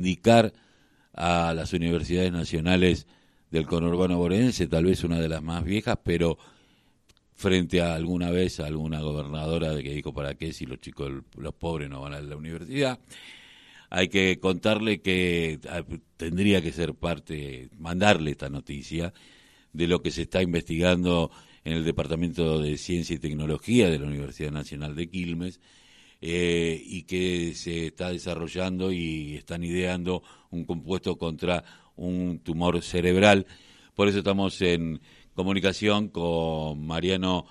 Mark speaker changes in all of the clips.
Speaker 1: indicar a las universidades nacionales del conurbano borense, tal vez una de las más viejas, pero frente a alguna vez a alguna gobernadora que dijo para qué si los chicos, los pobres no van a la universidad. Hay que contarle que ah, tendría que ser parte, mandarle esta noticia de lo que se está investigando en el Departamento de Ciencia y Tecnología de la Universidad Nacional de Quilmes eh, y que se está desarrollando y están ideando un compuesto contra un tumor cerebral. Por eso estamos en comunicación con Mariano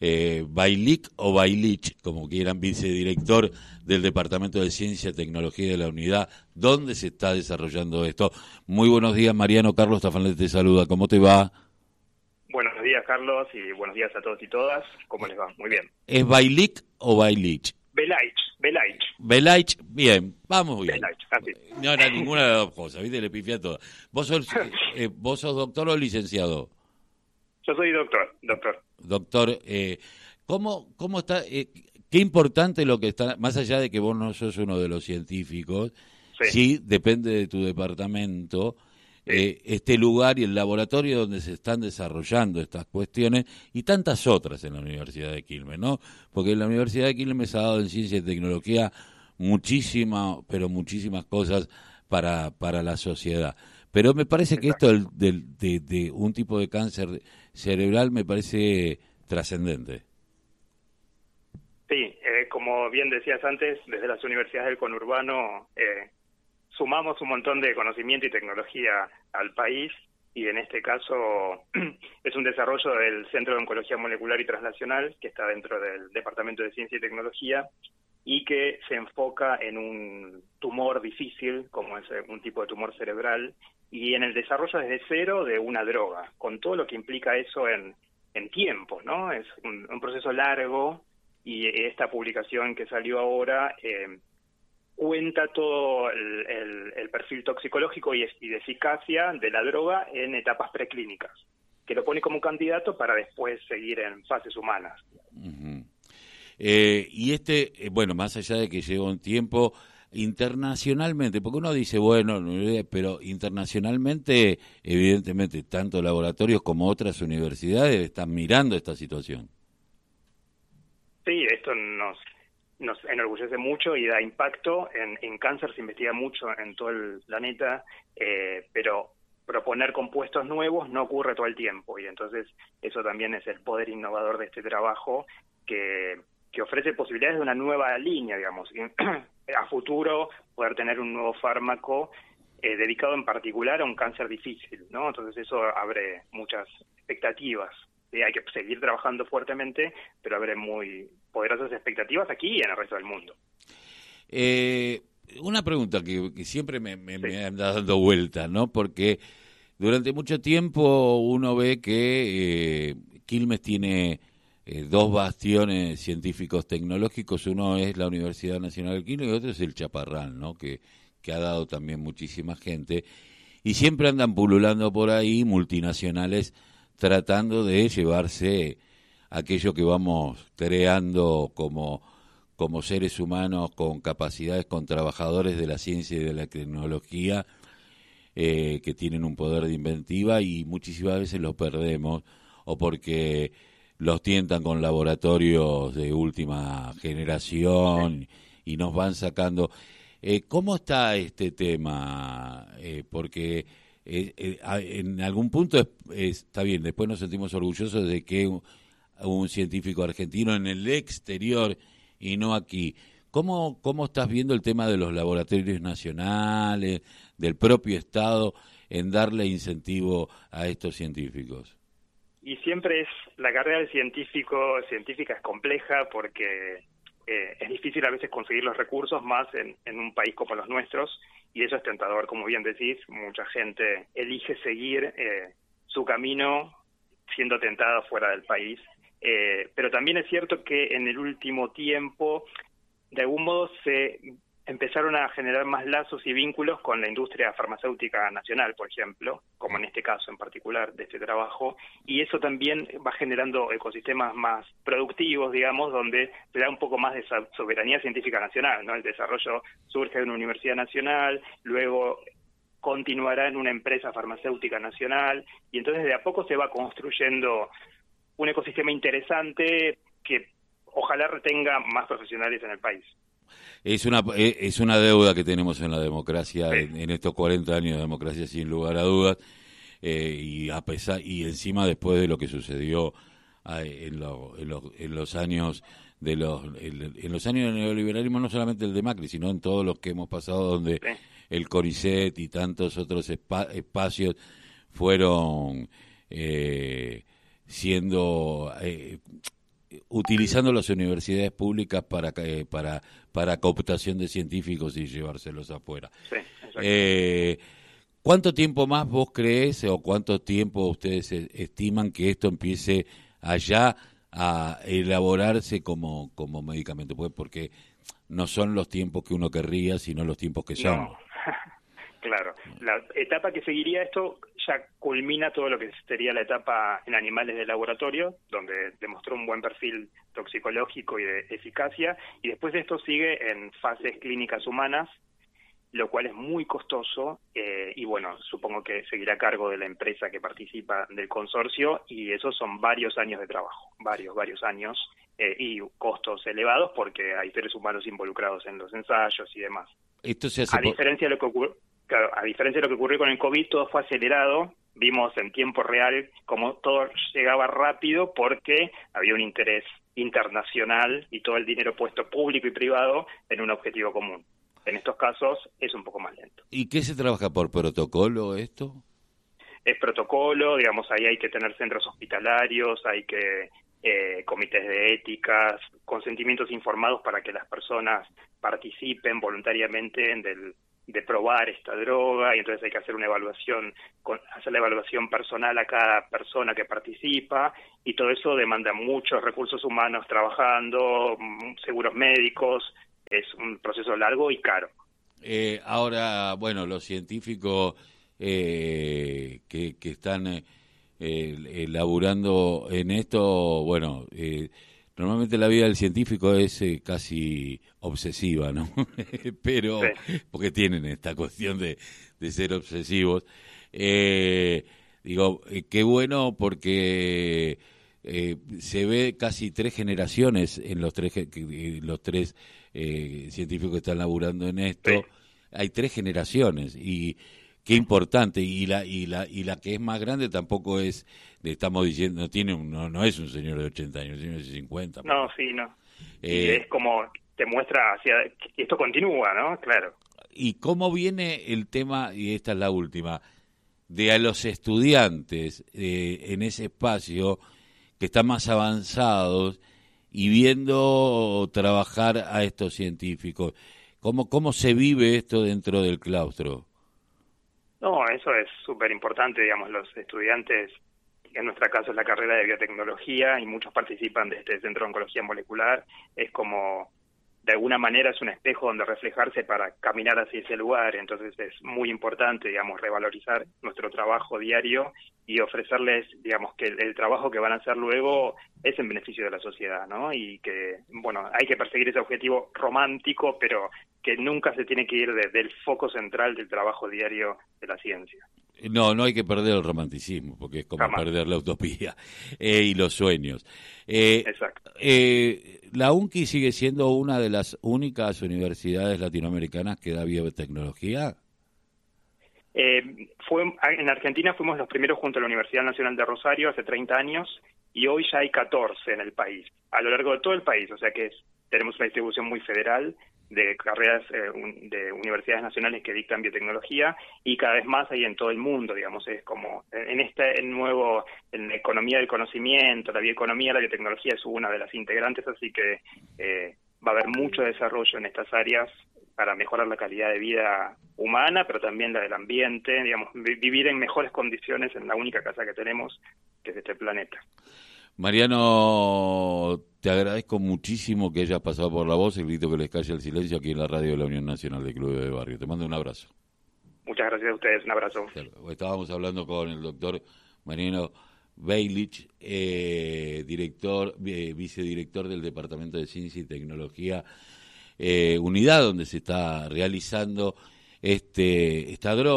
Speaker 1: eh, Bailik o Bailich, como quieran, vicedirector del Departamento de Ciencia y Tecnología de la Unidad, ¿dónde se está desarrollando esto? Muy buenos días, Mariano. Carlos Tafanel te saluda. ¿Cómo te va?
Speaker 2: Buenos días, Carlos, y buenos días a todos y todas. ¿Cómo les va? Muy bien.
Speaker 1: ¿Es Bailik o Bailich?
Speaker 2: Belaich, Belaich.
Speaker 1: Belaich, bien, vamos bien. No era ninguna de las dos cosas, ¿viste? Le pifié a todo. ¿Vos sos, eh, ¿Vos sos doctor o licenciado?
Speaker 2: Yo soy doctor, doctor.
Speaker 1: Doctor, eh, ¿cómo, ¿cómo está? Eh, qué importante lo que está, más allá de que vos no sos uno de los científicos, sí, depende de tu departamento, eh, este lugar y el laboratorio donde se están desarrollando estas cuestiones y tantas otras en la Universidad de Quilmes, ¿no? Porque la Universidad de Quilmes ha dado en ciencia y tecnología muchísimas, pero muchísimas cosas para, para la sociedad. Pero me parece que esto del, de, un tipo de cáncer cerebral me parece trascendente.
Speaker 2: Sí, eh, como bien decías antes, desde las universidades del conurbano eh, sumamos un montón de conocimiento y tecnología al país y en este caso es un desarrollo del Centro de Oncología Molecular y Translacional que está dentro del Departamento de Ciencia y Tecnología y que se enfoca en un tumor difícil, como es un tipo de tumor cerebral, y en el desarrollo desde cero de una droga, con todo lo que implica eso en, en tiempo, ¿no? Es un, proceso largo y esta publicación que salió ahora eh, cuenta todo el, perfil toxicológico y, de eficacia de la droga en etapas preclínicas, que lo pone como candidato para después seguir en fases humanas.
Speaker 1: Eh, y este, eh, bueno, más allá de que lleva un tiempo internacionalmente, porque uno dice, bueno, pero internacionalmente, evidentemente, tanto laboratorios como otras universidades están mirando esta situación.
Speaker 2: Sí, esto nos, nos enorgullece mucho y da impacto. En, en cáncer se investiga mucho en todo el planeta, eh, pero proponer compuestos nuevos no ocurre todo el tiempo y entonces eso también es el poder innovador de este trabajo que, que ofrece posibilidades de una nueva línea, digamos, a futuro poder tener un nuevo fármaco eh, dedicado en particular a un cáncer difícil, ¿no? Entonces eso abre muchas expectativas. Hay que seguir trabajando fuertemente, pero abre muy poderosas expectativas aquí y en el resto del mundo.
Speaker 1: Eh, una pregunta que, siempre me, me, anda dando vuelta, ¿no? Porque durante mucho tiempo uno ve que eh, Quilmes tiene eh, dos bastiones científicos tecnológicos, uno es la Universidad Nacional de Quilmes y otro es el Chaparral, ¿no? Que, que ha dado también muchísima gente. Y siempre andan pululando por ahí multinacionales tratando de llevarse aquello que vamos creando como, como seres humanos con capacidades, con trabajadores de la ciencia y de la tecnología eh, que tienen un poder de inventiva y muchísimas veces los perdemos o porque los tientan con laboratorios de última generación y nos van sacando. Eh, ¿Cómo está este tema? Eh, porque en algún punto está bien, después nos sentimos orgullosos de que un científico argentino en el exterior y no aquí. ¿Cómo, ¿Cómo estás viendo el tema de los laboratorios nacionales, del propio Estado, en darle incentivo a estos científicos?
Speaker 2: Y siempre es, la carrera del científico, científica es compleja porque eh, es difícil a veces conseguir los recursos más en, en un país como los nuestros y eso es tentador, como bien decís, mucha gente elige seguir eh, su camino siendo tentada fuera del país. Eh, pero también es cierto que en el último tiempo, de algún modo, se empezaron a generar más lazos y vínculos con la industria farmacéutica nacional, por ejemplo, como en este caso en particular de este trabajo, y eso también va generando ecosistemas más productivos, digamos, donde se da un poco más de soberanía científica nacional, ¿no? El desarrollo surge de una universidad nacional, luego continuará en una empresa farmacéutica nacional, y entonces de a poco se va construyendo un ecosistema interesante que ojalá retenga más profesionales en el país.
Speaker 1: Es una, eh, es una deuda que tenemos en la democracia, en, estos 40 años de democracia, sin lugar a dudas, eh, y a pesar y encima después de lo que sucedió en, en, los años de los en, los años del neoliberalismo, no solamente el de Macri, sino en todos los que hemos pasado, donde el CONICET y tantos otros espacios fueron eh, siendo utilizando las universidades públicas para para para cooptación de científicos y llevárselos afuera. eh, ¿Cuánto tiempo más vos crees o cuánto tiempo ustedes e, estiman que esto empiece allá a elaborarse como, como medicamento? Pues porque no son los tiempos que uno querría, sino los tiempos que son.
Speaker 2: Claro, la etapa que seguiría esto ya culmina todo lo que sería la etapa en animales de laboratorio, donde demostró un buen perfil toxicológico y de eficacia, y después de esto sigue en fases clínicas humanas, lo cual es muy costoso eh, y bueno, supongo que seguirá a cargo de la empresa que participa del consorcio y esos son varios años de trabajo, varios, varios años eh, y costos elevados porque hay seres humanos involucrados en los ensayos y demás.
Speaker 1: Esto se hace
Speaker 2: a diferencia de lo que ocurre Claro, a diferencia de lo que ocurrió con el COVID, todo fue acelerado. Vimos en tiempo real como todo llegaba rápido porque había un interés internacional y todo el dinero puesto público y privado en un objetivo común. En estos casos es un poco más lento.
Speaker 1: ¿Y qué se trabaja por protocolo esto?
Speaker 2: Es protocolo, digamos, ahí hay que tener centros hospitalarios, hay que eh, comités de éticas, consentimientos informados para que las personas participen voluntariamente en del de probar esta droga y entonces hay que hacer una evaluación, hacer la evaluación personal a cada persona que participa y todo eso demanda muchos recursos humanos trabajando, mm, seguros médicos, es un proceso largo y caro.
Speaker 1: Eh, ahora, bueno, los científicos eh, que, que, están eh, elaborando en esto, bueno, eh, Normalmente la vida del científico es eh, casi obsesiva, ¿no? Pero, porque tienen esta cuestión de, de ser obsesivos. Eh, digo, eh, qué bueno porque se ve casi tres generaciones en los tres, los tres científicos que están laburando en esto. Hay tres generaciones y qué importante y la y la y la que es más grande tampoco es le estamos diciendo no tiene no, no es un señor de 80 años tiene 50
Speaker 2: no sí no. Eh, es como te muestra hacia esto continúa no claro.
Speaker 1: Y cómo viene el tema y esta es la última de a los estudiantes eh, en ese espacio que están más avanzados y viendo trabajar a estos científicos cómo cómo se vive esto dentro del claustro
Speaker 2: no, eso es súper importante, digamos, los estudiantes, en nuestra caso es la carrera de biotecnología y muchos participan de este centro de oncología molecular, es como de alguna manera es un espejo donde reflejarse para caminar hacia ese lugar, entonces es muy importante, digamos, revalorizar nuestro trabajo diario y ofrecerles, digamos, que el, trabajo que van a hacer luego es en beneficio de la sociedad, ¿no? Y que, bueno, hay que perseguir ese objetivo romántico, pero que nunca se tiene que ir del foco central del trabajo diario de la ciencia.
Speaker 1: No, no hay que perder el romanticismo, porque es como perder la utopía eh, y los sueños.
Speaker 2: Eh, Exacto.
Speaker 1: Eh, la UNCI sigue siendo una de las únicas universidades latinoamericanas que da biotecnología.
Speaker 2: fue, en Argentina fuimos los primeros junto a la Universidad Nacional de Rosario hace 30 años y hoy ya hay 14 en el país, a lo largo de todo el país, o sea que tenemos una distribución muy federal de carreras eh, de universidades nacionales que dictan biotecnología y cada vez más hay en todo el mundo, digamos, es como en este nuevo, en la economía del conocimiento, la bioeconomía, la biotecnología es una de las integrantes, así que eh, va a haber mucho desarrollo en estas áreas para mejorar la calidad de vida humana, pero también la del ambiente, digamos, vivir en mejores condiciones en la única casa que tenemos, que es este planeta.
Speaker 1: Mariano, te agradezco muchísimo que hayas pasado por la voz, el grito que les calle el silencio aquí en la radio de la Unión Nacional de Clubes de Barrio. Te mando un abrazo.
Speaker 2: Muchas gracias a ustedes, un abrazo.
Speaker 1: Estábamos hablando con el doctor Mariano Beilich, eh, director, eh, vicedirector del Departamento de Ciencia y Tecnología, eh, unidad donde se está realizando este esta droga.